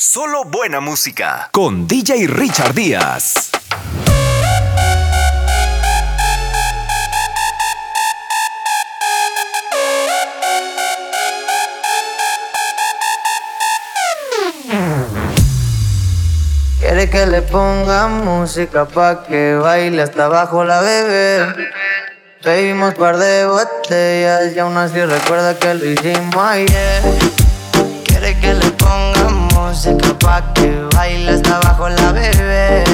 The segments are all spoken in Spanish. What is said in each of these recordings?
Solo buena música con DJ Richard Díaz. Quiere que le ponga música pa' que baile hasta abajo la bebé. Bebimos par de botellas y aún así recuerda que lo hicimos ayer. Quiere que le ponga música pa' que baile hasta abajo la bebé.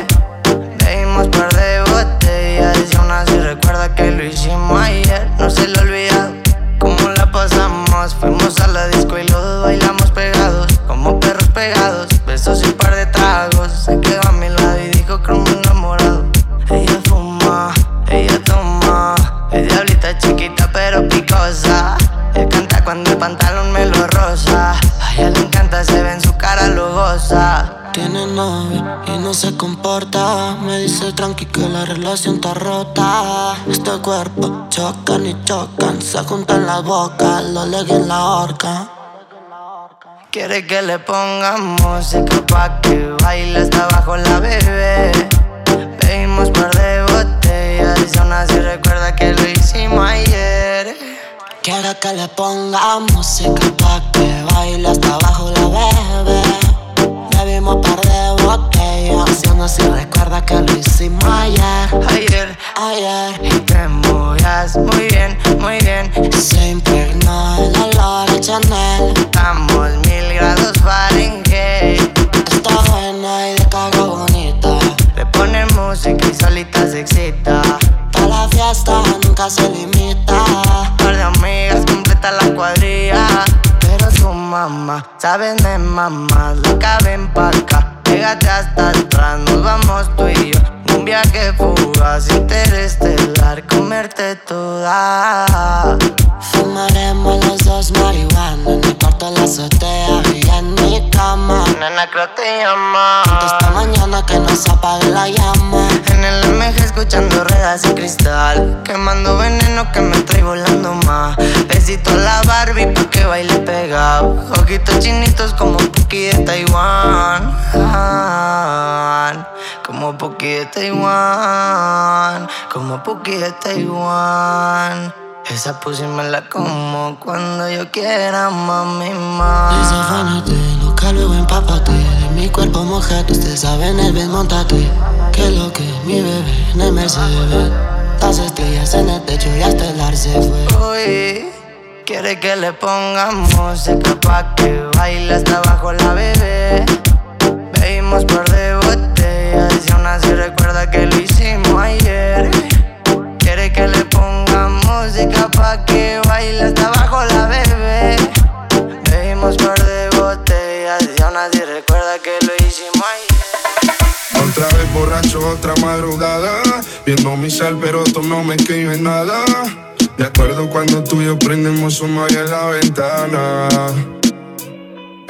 Bebimos par de botellas y aún así recuerda que lo hicimos ayer. No se le olvida cómo la pasamos. Fuimos a la disco y los bailamos pegados, como perros pegados. Besos y Y no se comporta. Me dice tranqui que la relación está rota. Este cuerpo chocan y chocan. Se juntan las bocas, lo leguen en la horca. Quiere que le ponga música pa' que baile hasta abajo la bebé. Bebimos par de botellas y aún así recuerda que lo hicimos ayer. Quiere que le ponga música pa' que baile hasta abajo la bebé. Bebimos par de botellas aún así recuerda que lo hicimos ayer. Ayer, Ayer y te movías muy bien, muy bien. se impregnó sabes de mamá, loca ven pa' acá. Pégate hasta atrás, nos vamos tú y yo. Un viaje fugaz, interestelar, comerte toda. Fumaremos los dos marihuana en mi cuarto en la azotea y en mi cama. Nena, creo te llama. Esta mañana que no se apague la llama. En el MG escuchando ruedas y cristal Quemando veneno que me estoy volando más Besito a la Barbie pa' que baile pegado Ojitos chinitos como Puki de Taiwán Como Puki de Taiwán Como Puki de Taiwán Esa pussy me la como cuando yo quiera, mami, más Desafánate, loca, luego empápate. De mi cuerpo mojate, ustedes saben el bien, montate. Que lo que mi bebé en el Mercedes. Las estrellas en el techo y hasta el ar se fue. Uy, quiere que le ponga música pa' que baile hasta abajo la bebé. Bebimos par de y aún así recuerda que lo hicimos ayer. Quiere que le ponga música pa' que baile hasta abajo la bebé. Bebimos par de botellas y aún así recuerda que lo hicimos ayer. Otra vez borracho, otra madrugada. Viendo mi cel, pero tú no me escribes nada. De acuerdo cuando tú y yo prendemos humo ahí en la ventana.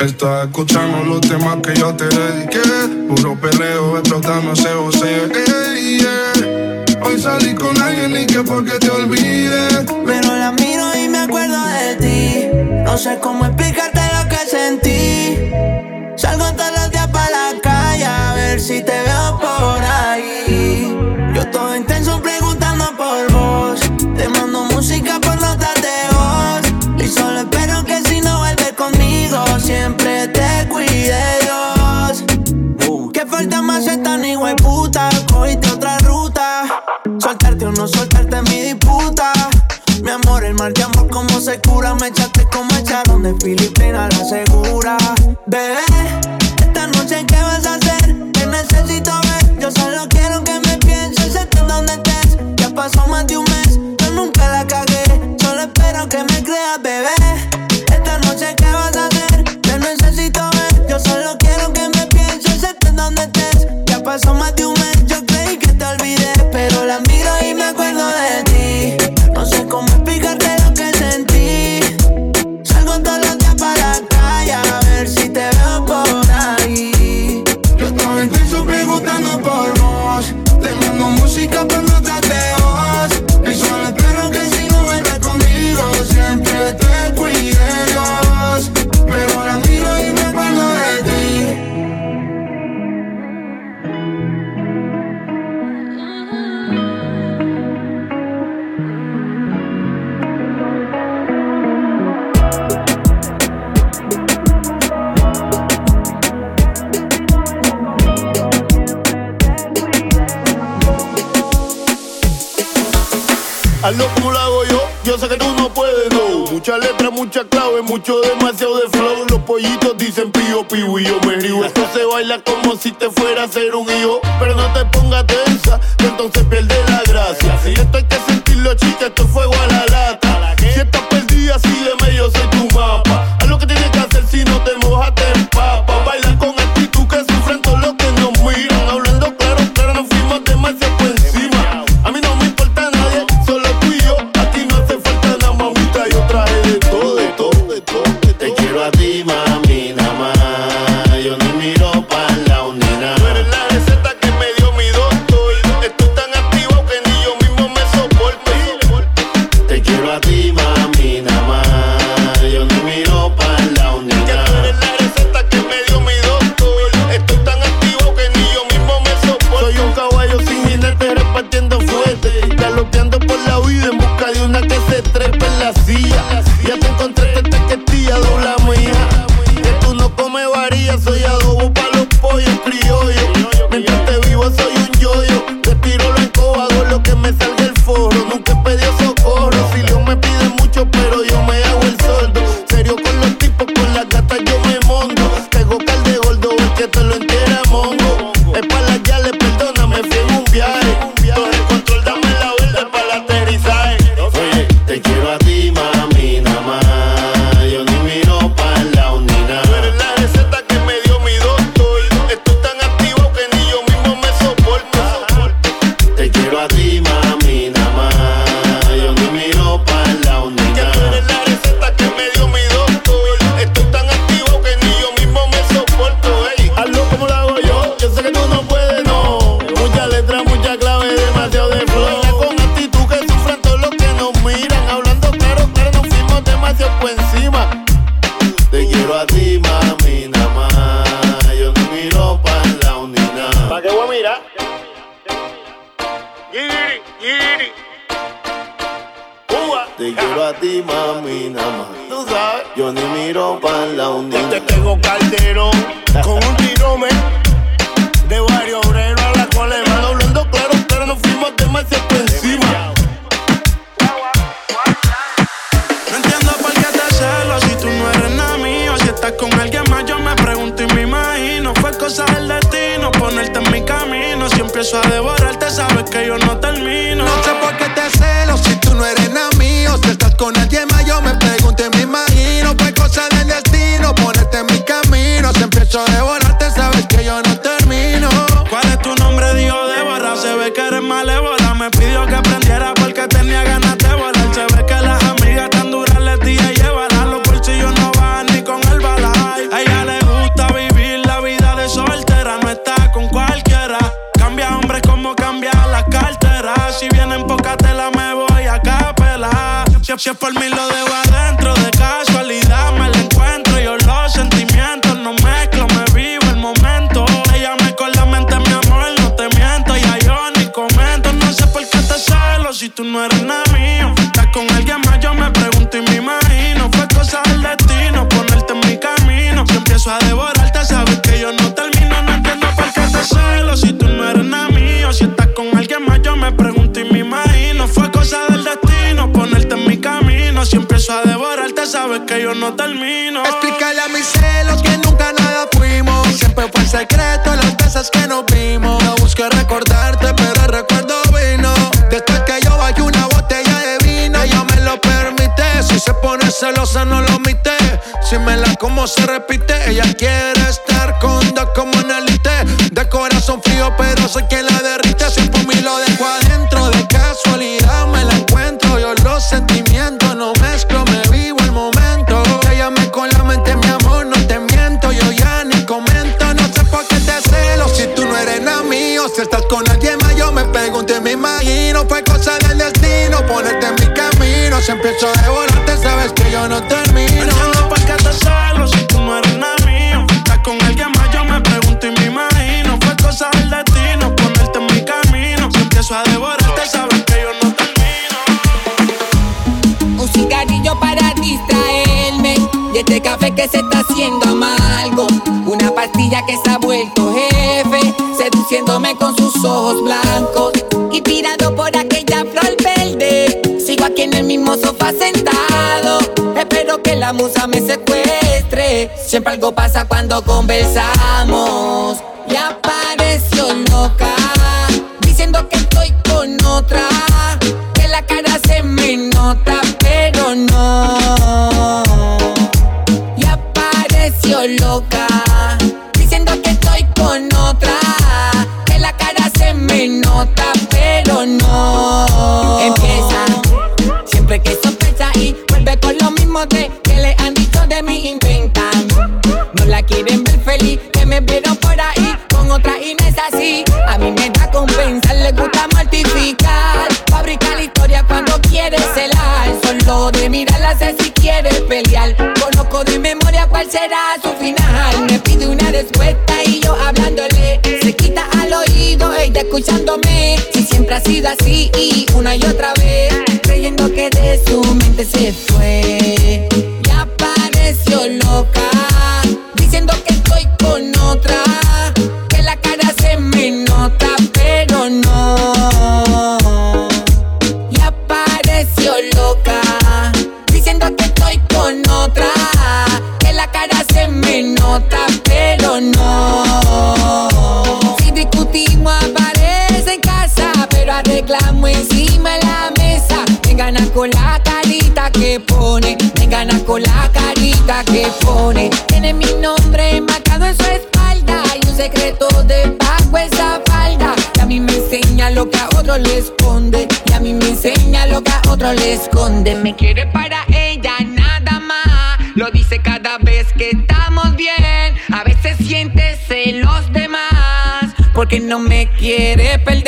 Estás escuchando los temas que yo te dediqué. Puro peleo, explotando ese voceo. Ey, yeah. Hoy salí con alguien y que porque te olvides. Pero la miro y me acuerdo de ti. No sé cómo explicarte lo que sentí. Salgo para la No soltarte mi disputa. Mi amor, el mal de amor, como se cura. Me echaste como echaron de Filipinas, la segura. Bebé, esta noche, ¿qué vas a hacer? Te necesito ver. Yo solo quiero que me pienses, estés donde estés. Ya pasó más de un mes, yo nunca la cagué. Solo espero que me creas, bebé. Esta noche, ¿qué vas a hacer? Te necesito ver. Yo solo quiero que me pienses, estés donde estés. Ya pasó más de un mes, mucho de yo me pregunto y me imagino Fue cosa del destino ponerte en mi camino Si empiezo a devorarte sabes que yo no termino. No pa' casa solo si tú no eres nada mío. Estás con alguien más yo me pregunto y me imagino Fue cosa del destino ponerte en mi camino. Si empiezo a devorarte sabes que yo no termino. Un cigarrillo para distraerme Y este café que se está haciendo amargo. Una pastilla que se ha vuelto jefe venciéndome con sus ojos blancos. Y tirado por aquella flor verde, sigo aquí en el mismo sofá sentado. Espero que la musa me secuestre. Siempre algo pasa cuando conversamos. Y apareció loca. me vieron por ahí con otra y así. A mí me da compensar, le gusta mortificar. Fabricar historia cuando quiere celar. Solo de mirarla sé si quiere pelear. Conozco de memoria cuál será su final. Me pide una respuesta y yo hablándole. Se quita al oído, ella escuchándome. Si siempre ha sido así y una y otra vez. Creyendo que de su mente se fue. Y apareció loca. que pone. Tiene mi nombre marcado en su espalda. Y un secreto de debajo esa falda. Y a mí me enseña lo que a otro le esconde. Y a mí me enseña lo que a otro le esconde. Me quiere para ella nada más. Lo dice cada vez que estamos bien. A veces siente celos de más. Porque no me quiere perder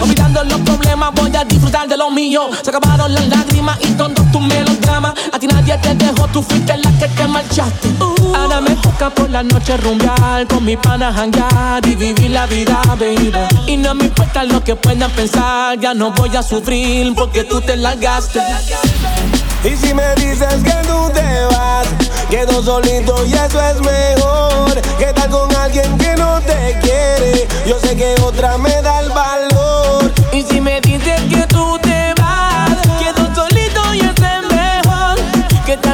Olvidando los problemas, voy a disfrutar de lo mío. Se acabaron las lágrimas y todos tus melodramas. Nadie te dejó, tú fuiste la que te marchaste. Ahora me toca por la noche rumbear, con mi pana hangar y vivir la vida, baby. Y no me importa lo que puedan pensar, ya no voy a sufrir porque tú te largaste. Y si me dices que tú te vas, quedo solito y eso es mejor. Que tal con alguien que no te quiere? Yo sé que otra me da el valor. Y si me dices que tú te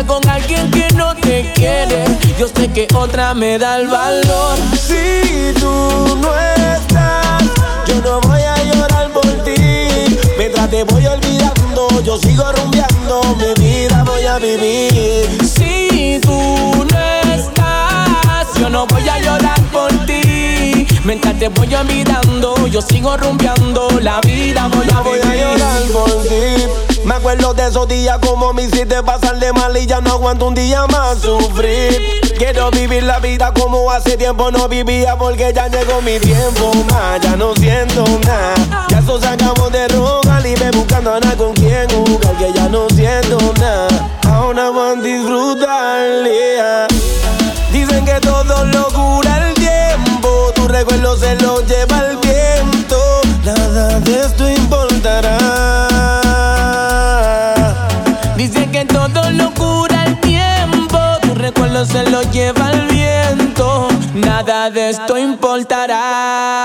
con alguien que no te quiere? Yo sé que otra me da el valor. Si tú no estás, yo no voy a llorar por ti. Mientras te voy olvidando, yo sigo rumbeando mi vida voy a vivir. Si tú no estás, yo no voy a llorar por ti. Mientras te voy olvidando, yo sigo rumbeando. La vida voy a, voy a llorar por ti. Me acuerdo de esos días como me hiciste pasar de mal y ya no aguanto un día más sufrir. Quiero vivir la vida como hace tiempo no vivía porque ya llegó mi tiempo más. Ya no siento nada. Ya eso sacamos de rogar y me buscando a con quien jugar que ya no siento nada. Ahora van a disfrutar. Dicen que todo lo cura el tiempo. Tu recuerdo se lo lleva el viento. Nada de esto importará. Se lo lleva el viento. Nada de esto importará.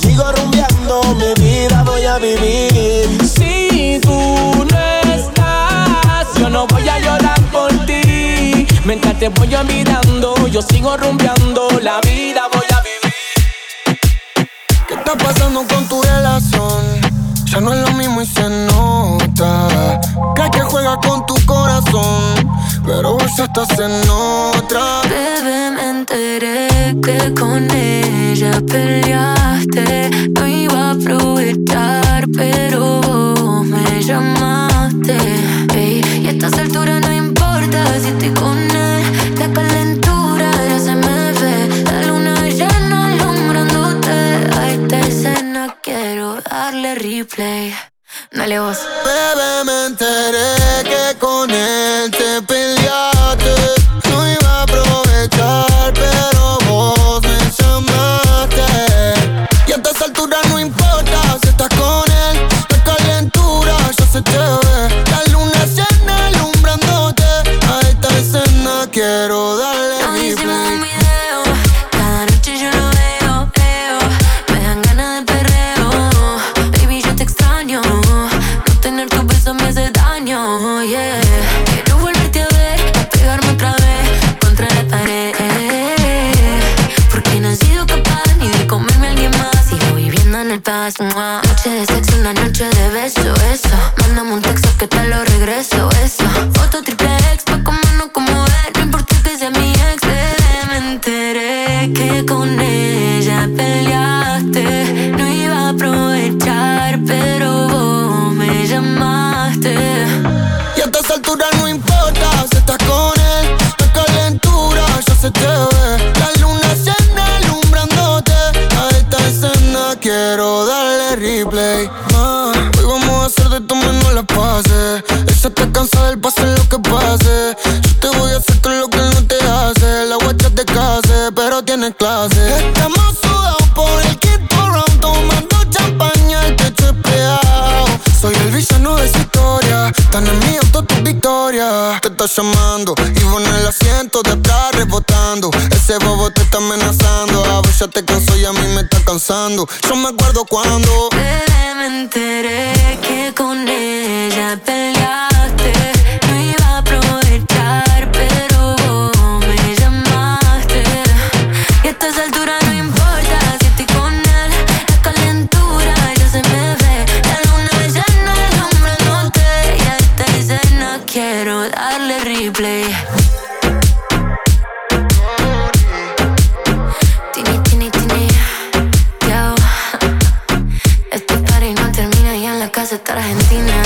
sigo rumbeando, mi vida voy a vivir. Si tú no estás, yo no voy a llorar por ti. Mientras te voy mirando, yo sigo rumbeando, la vida voy a vivir. ¿Qué está pasando con tu relación? Ya no es lo mismo y se nota. Crees que juega con tu corazón, pero vos ya estás en otra. Bebé, me enteré que con ella peleaste. No iba a aprovechar, pero vos me llamaste. y a estas alturas no importa si estoy con él. La calentura darle replay. Dale vos. Bebé, me enteré que con él te peleaste. No iba a aprovechar, pero vos me llamaste. Y a esta altura no importa si estás con él. La calentura ya se te. Casa está Argentina.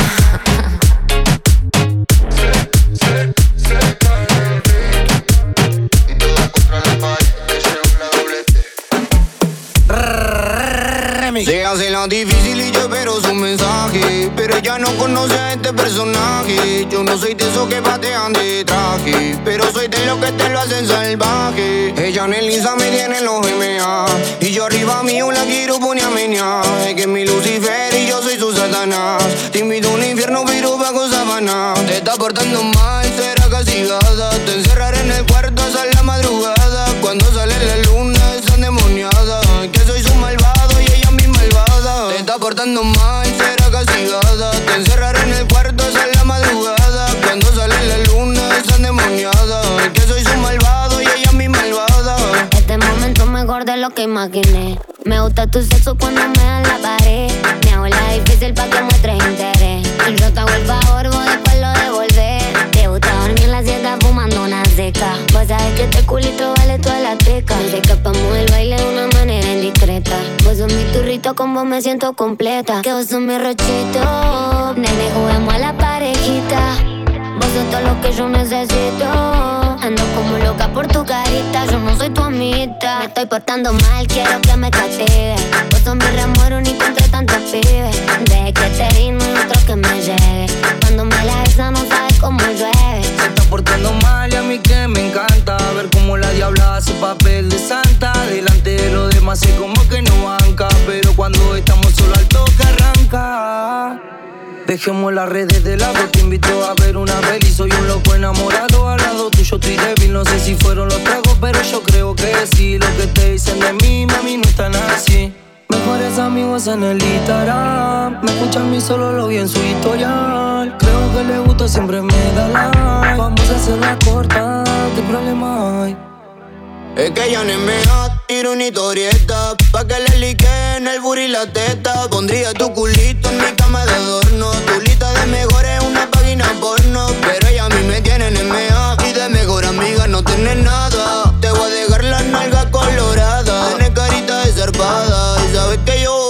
Se hace la difícil y yo espero su mensaje. Pero ella no conoce a este personaje. Yo no soy de esos que patean de traje. Pero soy de los que te lo hacen salvaje. Ella en el Insta me tiene en los MA. Y yo arriba mío la quiero poner a menear. Es que es mi Lucifer y yo soy su Satanás. A un infierno, pero bajo sabana. Te está portando mal, será castigada. Te encerraré en el cuarto hasta la madrugada. Cuando sale la luna, es endemoniada. Que soy su malvado y ella mi malvada. Te está portando mal, lo que imaginé. Me gusta tu sexo cuando me dan la pared. Me hago la difícil pa' que muestres interés. Y yo te hago el favor, vos después lo devolver. Te gusta dormir en la siesta fumando una seca. Vos sabes que este culito vale toda la teca. Nos escapamos del baile de una manera indiscreta. Vos sos mi turrito, con vos me siento completa. Que vos sos mi rochito. Nene, juguemos a la parejita. Vos sos todo lo que yo necesito. Ando como loca por tu carita, yo no soy tu amita. Me estoy portando mal, quiero que me castigue. Vos sos mi remuero ni entre tantos pibes. Deje que te ritmo y otro que me llegue. Cuando me la besa no sabes cómo llueve. Se está portando mal y a mí que me encanta ver cómo la diabla hace papel de santa. Delante de los demás sé como que no banca, pero cuando estamos solo al toque arranca. Dejemos las redes de lado, te invito a ver una peli. Soy un loco enamorado, al lado tuyo estoy débil. No sé si fueron los tragos, pero yo creo que sí. Lo que te dicen de mí, mami, no están así. Mejores amigos en el Instagram. Me escuchan a mí, solo lo vi en su historial. Creo que le gusta, siempre me da like. Vamos a hacer la corta, ¿qué problema hay? Es que ella no es mea, tiro una historieta Pa' que le liquen el booty la teta. Pondría tu culito en mi cama de adorno Tu lista de mejores es una página porno. Pero ella a mí me tiene en Y de mejor amiga no tiene nada. Te voy a dejar la nalga colorada Tienes carita de zarpada. Y sabes que yo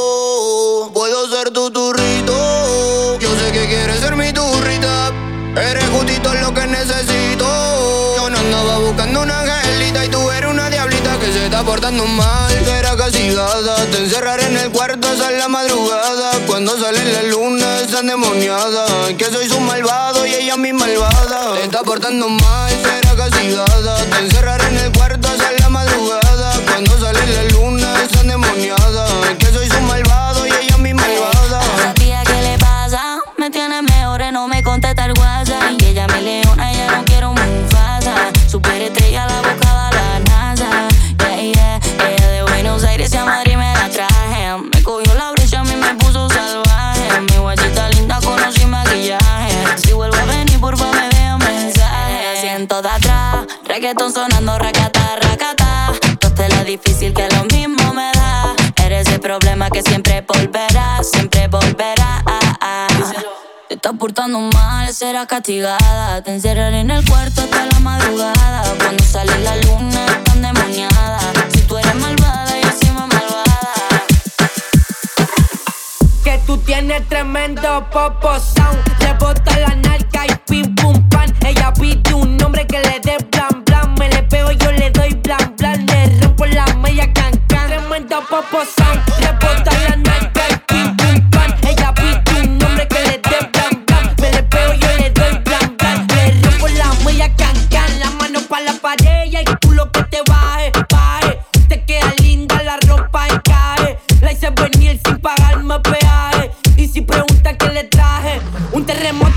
portando mal Será castigada Te encerraré en el cuarto hasta la madrugada. Cuando sale la luna es endemoniada Que soy su malvado y ella mi malvada. Te está portando mal, será castigada Te encerraré en el cuarto hasta la madrugada. Cuando sale la luna es endemoniada Que soy su malvado atrás, reggaeton sonando, racata, racata. Toste la difícil que lo mismo me da. Eres el problema que siempre volverá, siempre volverá. Te estás portando mal, serás castigada. Te encerraré en el cuarto hasta la madrugada. Cuando sale la luna, tan demoniada. Si tú eres malvada, yo soy más malvada. Que tú tienes tremendo popo sound. Le bota la narca y pim pum pan. Ella pide un nombre que le dé. Me le doy blan blan. Le rompo la media can can. Tremendo popo sound. Le la narca y pim pum pan. Ella pide un nombre que le dé blan blan. Me le pego, yo le doy blan blan. Le rompo la media can can. La mano pa' la pared y el culo que te baje, baje. Te queda linda la ropa y cae. La hice venir sin pagarme peaje. Y si pregunta qué le traje, un terremoto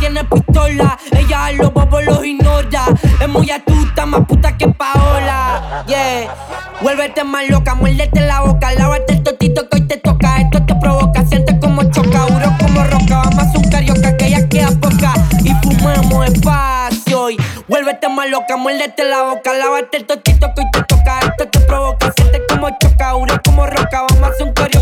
tiene pistola. Ella a los bobos los ignora. Es muy astuta, más puta que Paola. Yeah. Vuélvete más loca, muérdete la boca. Lávate el totito que hoy te toca. Esto te provoca, sientes como choca. Duro como roca. Vamos a un carioca que ya queda poca. Y fumamos espacio. Y vuélvete más loca, muérdete la boca. Lávate el totito que hoy te toca. Esto te provoca, sientes como choca. Duro como roca. Vamos a un carioca.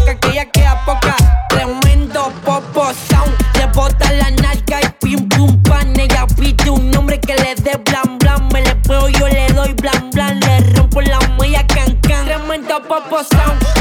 Tremendo popo sound,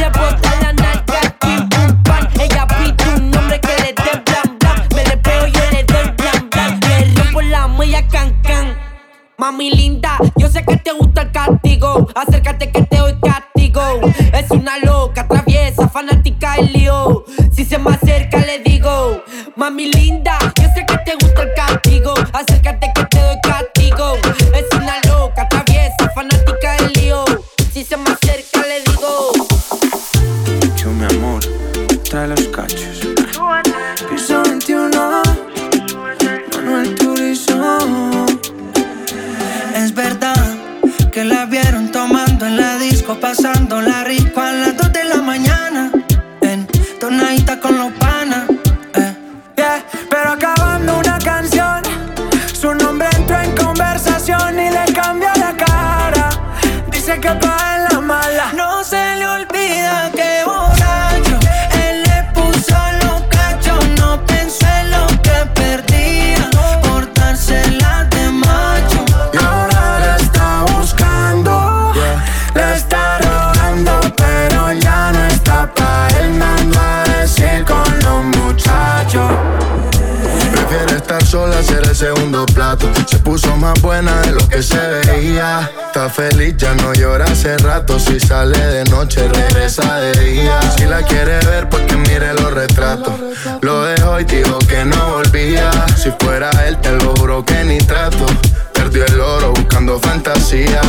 Lo dejó y dijo que no volvía. Si fuera él, te lo juro que ni trato. Perdió el oro buscando fantasía.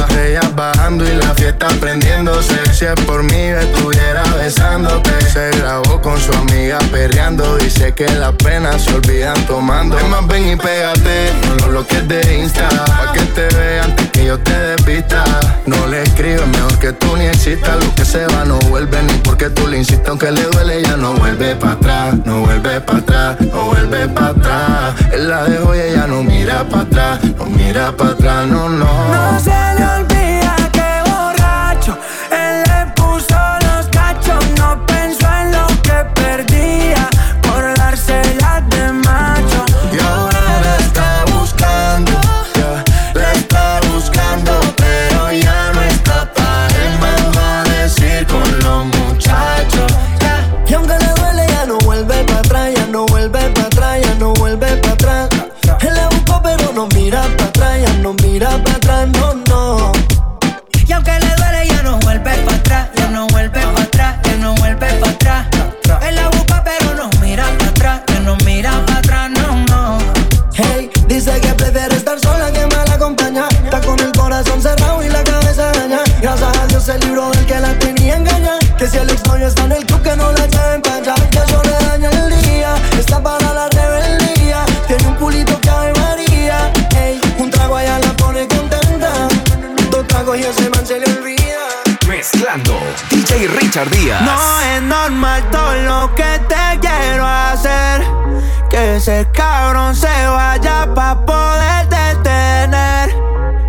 Bajando y la fiesta prendiéndose. Si es por mí, estuviera besándote. Se grabó con su amiga perreando. Dice que las penas se olvidan tomando. Es más, ven y pégate con los bloques de Insta. Pa' que te vean antes que yo te despista. No le escribes mejor que tú ni existas. Lo que se va no vuelve ni porque tú le insistes. Aunque le duele, ya no vuelve para atrás. No vuelve para atrás, no vuelve para atrás. Él la dejó y ella no mira para atrás. No mira para atrás, no, no. No se le man se le olvida Mezclando DJ Richard Díaz. No es normal todo lo que te quiero hacer. Que ese cabrón se vaya pa' poder detener.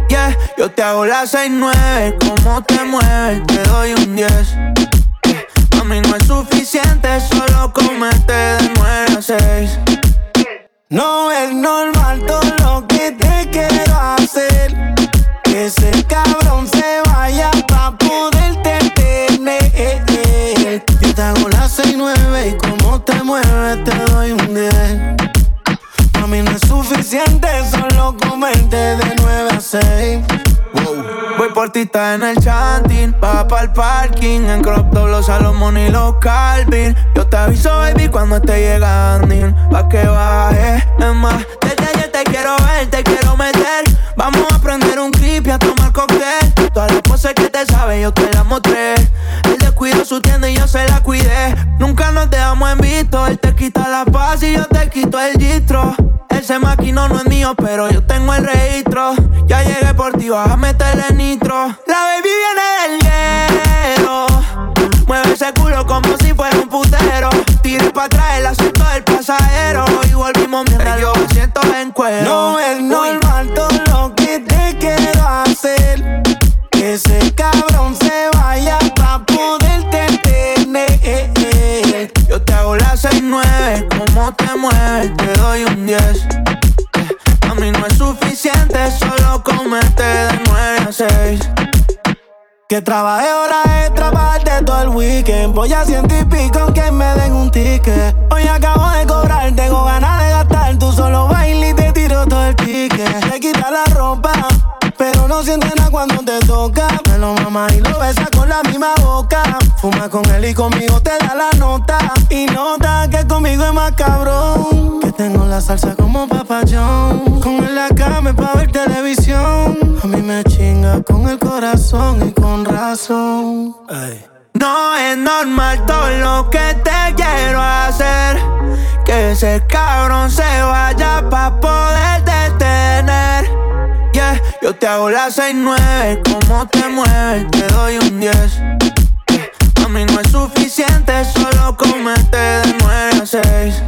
Yeah, yo te hago la 6-9, como te mueves, te doy un 10. Yeah, a mí no es suficiente, solo comerte de 9 a 6. No es normal todo lo que te quiero hacer. Ese cabrón se vaya pa' poderte tener. Yo te hago la 6-9 y como te mueves te doy un 10. A mí no es suficiente solo comerte de 9 a 6. Voy por ti, está en el chanting, va pa'l parking, en crop top los Salomón y los Calvin. Yo te aviso, baby, cuando esté llegando, pa' que baje. Es más, desde ayer te quiero ver, te quiero meter. Vamos a prender un clip y a tomar cóctel. Todas las cosas que te sabes, yo te las mostré. Él descuidó su tienda y yo se la cuidé. Nunca nos dejamos en visto. Él te quita la paz y yo te quito el distro. Ese maquino no es mío, pero yo tengo el registro. Ya llegué por ti, vas a meterle nitro. La baby viene del hielo. Mueve ese culo como si fuera un putero. Tira para atrás el asiento del pasajero. Y volvimos mientras yo siento en cuero. No es normal te mueves, te doy un 10. A mí no es suficiente solo comerte de 9 a 6. Que trabaje hora extra parte todo el weekend. Voy a ciento y pico aunque me den un ticket. Hoy acabo de cobrar, tengo ganas de gastar. Tú solo bailas y te tiro todo el ticket. Te quita la ropa, no sientes nada cuando te toca. Me lo mama y lo besa con la misma boca. Fuma con él y conmigo te da la nota. Y nota que conmigo es más cabrón. Que tengo la salsa como papayón. Con él la cama pa' ver televisión. A mí me chinga con el corazón y con razón. No es normal todo lo que te quiero hacer. Que ese cabrón se vaya pa' poder detener. Yo te hago la 6-9, como te mueves, te doy un 10. A mí no es suficiente solo comerte de 9 a 6.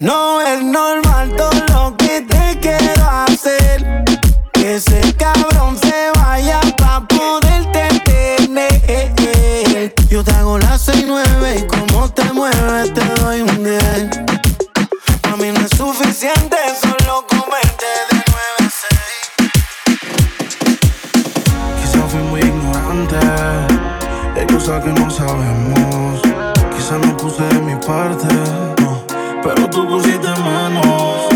No es normal todo lo que te quiero hacer. Que ese cabrón se vaya pa' poderte tener. Yo te hago la 6-9 y como te mueves te doy un 10. A mí no es suficiente solo comerte ignorante, hay cosas que no sabemos. Quizá no puse de mi parte, no, pero tú pusiste menos.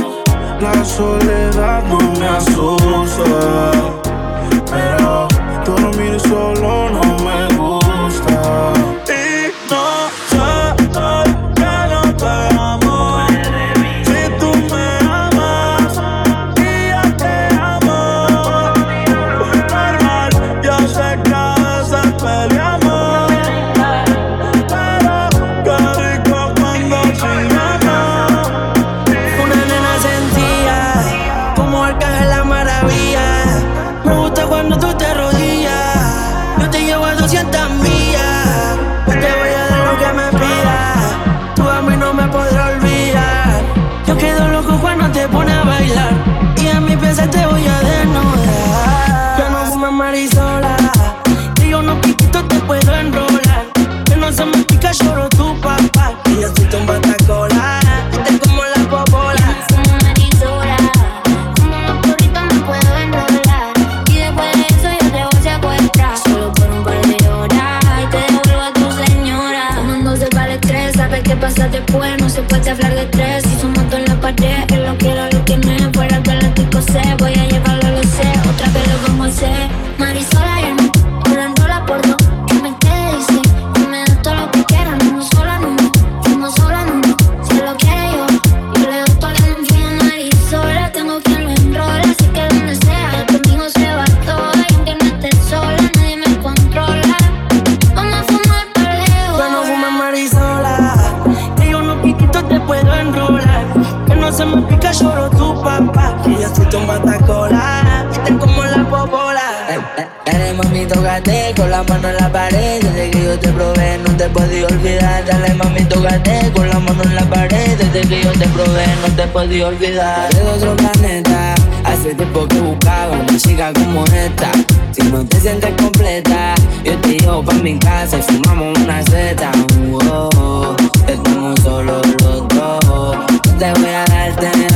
La soledad no me asusta, pero todo miro solo tu papá. Y como la popola. Dale mami, tócate con la mano en la pared Desde que yo te probé no te podía olvidar Dale mami, tócate con la mano en la pared Desde que yo te probé no te podía olvidar de otro planeta. Hace tiempo que buscaba una chica como esta. Si no te sientes completa, yo te llevo pa' mi casa y fumamos una zeta. Oh, oh, estamos solos los dos. Te voy a darte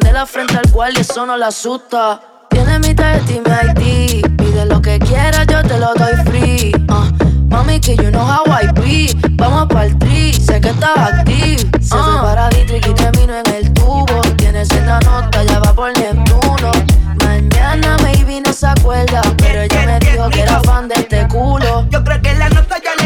de la frente al cual y eso no le asusta. Tiene mi tarjeta mi ID. Pide lo que quieras, yo te lo doy free. Uh, mami, que you know how I be. Vamos pa'l tri, sé que estás active. Uh. Se fue uh. para y termino en el tubo. Tienes en la nota, ya va por Neptuno. Mañana maybe no se acuerda, pero ella me dijo que era fan de este culo. Yo creo que la nota ya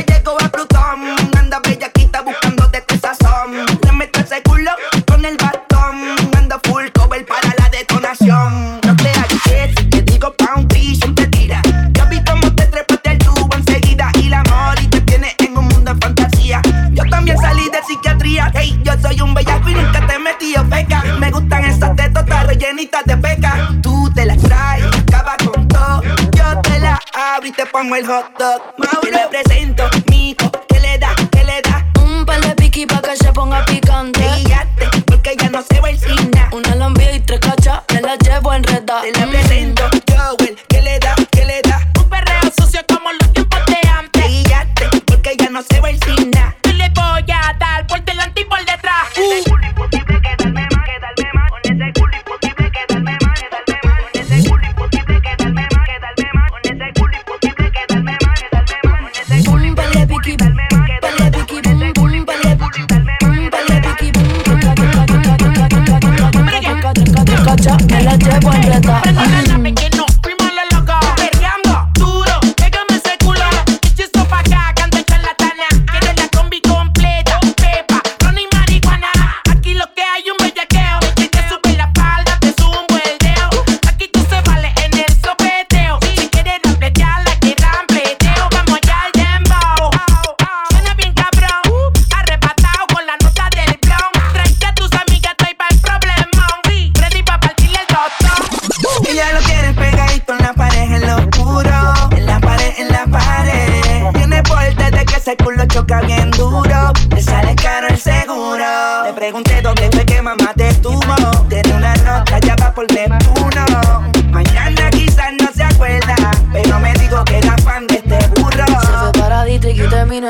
te pongo el hot dog. Mauro. le presento, mico, ¿qué le da? ¿Qué le da? Un par de piqui pa' que se ponga picante. Guillate, porque ya no se va el cine. Una lambía y tres cachas, me la llevo enredada. Te la presento, completa.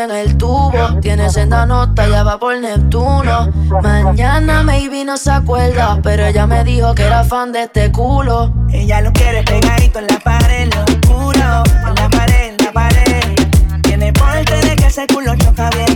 en el tubo. Tiene senda nota, ya va por Neptuno. Mañana maybe no se acuerda, pero ella me dijo que era fan de este culo. Ella lo quiere pegadito en la pared, lo juro. En la pared, en la pared. Tiene porte de que ese culo choca bien.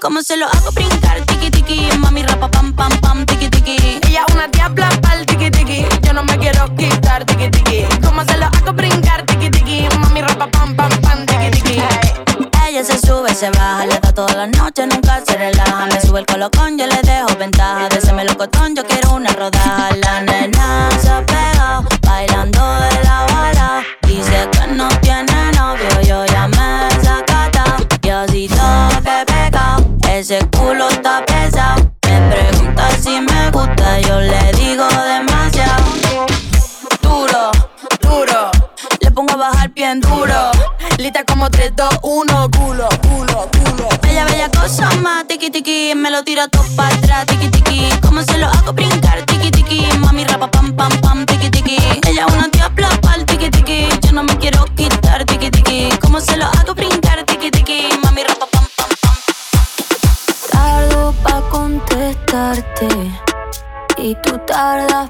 ¿Cómo se lo hago brincar? Tiki tiki, mami rapa pam pam pam, tiki tiki. Ella una diabla pal tiki tiki. Yo no me quiero quitar tiki tiki. ¿Cómo se lo hago brincar? Tiki tiki, mami rapa pam pam pam, tiki tiki. Ella se sube, se baja, le da toda la noche, nunca se relaja. Me sube el colocón, yo le dejo ventaja. De ese melocotón, yo quiero una rodaja. Lista como 3, 2, 1, culo, culo, culo. Bella, bella cosa más, tiki tiki. Me lo tiro todo para atrás, tiki tiki. Como se lo hago brincar, tiki tiki. Mami rapa pam pam pam, tiki tiki. Ella una diabla pa'l tiki tiki. Yo no me quiero quitar, tiki tiki. Como se lo hago brincar, tiki tiki. Mami rapa pam pa' contestarte y tú tardas.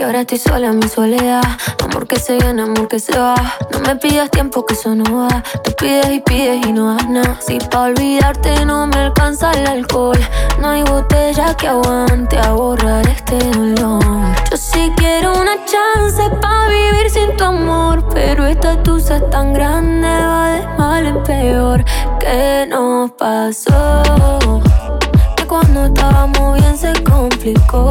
Porque ahora estoy sola en mi soledad. Amor que se viene, amor que se va. No me pidas tiempo que eso no va. Te pides y pides y no das nada. Si pa' olvidarte no me alcanza el alcohol. No hay botella que aguante a borrar este dolor. Yo sí quiero una chance pa' vivir sin tu amor. Pero esta tusa es tan grande, va de mal en peor. ¿Qué nos pasó? cuando estábamos bien se complicó.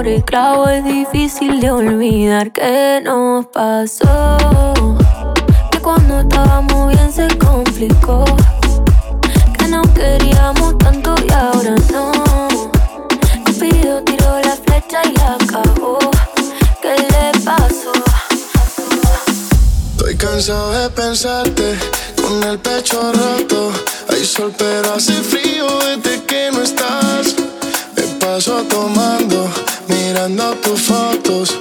por el clavo es difícil de olvidar que nos pasó. Que cuando estábamos bien se complicó. Que no queríamos tanto y ahora no. Cupido tiró la flecha y acabó. ¿Qué le pasó? Estoy cansado de pensarte con el pecho roto. Hay sol pero hace frío desde que no estás. Me paso tomando mirando tus fotos,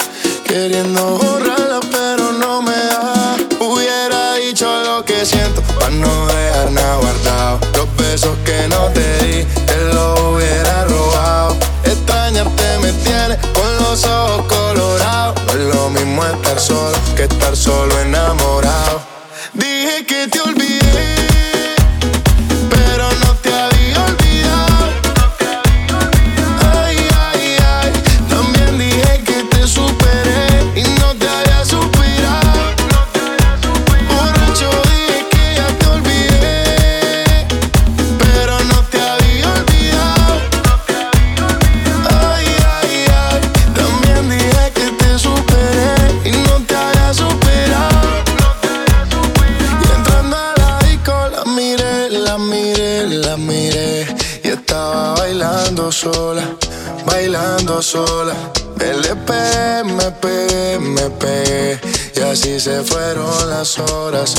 queriendo borrarla, pero no me da. Hubiera dicho lo que siento, para no dejar nada guardado. Los besos que no te di, te los hubiera robado. Extrañarte me tiene con los ojos colorados. No es lo mismo estar solo que estar solo en nada. se fueron las horas.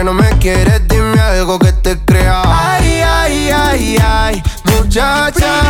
que no me quieres, dime algo que te crea. Ay, ay, ay, ay, muchacha.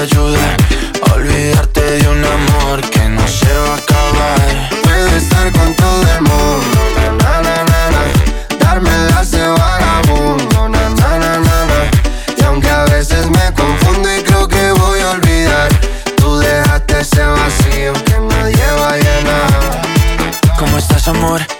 Olvidarte de un amor que no se va a acabar. Puedes estar con